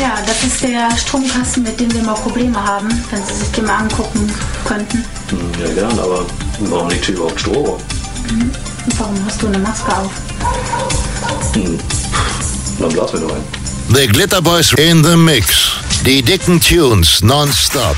Ja, das ist der Stromkasten, mit dem wir mal Probleme haben, wenn Sie sich den mal angucken könnten. Ja, gern, aber warum liegt hier überhaupt Stroh? Und warum hast du eine Maske auf? Hm. Dann blasen wir doch ein. The Glitter Boys in the Mix. Die dicken Tunes nonstop.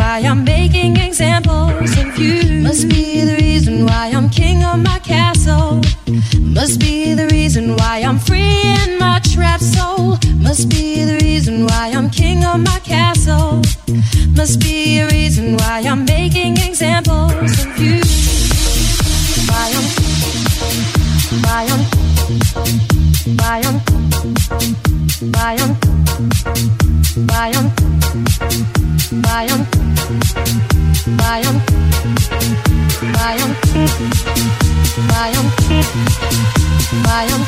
why I'm making examples of you. Must be the reason why I'm king of my castle. Must be the reason why I'm free in my trapped soul. Must be the reason why I'm king of my castle. Must be a reason why I'm making examples of you. Why I'm, why I'm, why I'm, why I'm, why I'm, why I'm. mają, mają, mają, mają,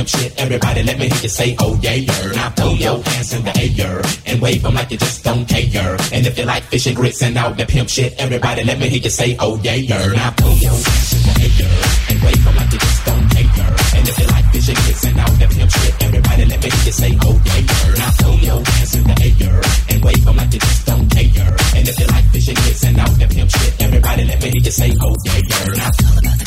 pimp shit, everybody let me hear you say, oh yeah, now throw your hands in the air and wave them like you just don't care. And if you like fishing grits and out the pimp shit, everybody let me hear you say, oh yeah, now throw your hands in the air and wave them like you just don't care. And if you like fishing grits and out the pimp shit, everybody let me hear you say, oh yeah, now throw your hands in the air and wave them like you just don't care. And if you like fishing grits and out the pimp shit, everybody let me hear you say, oh yeah, now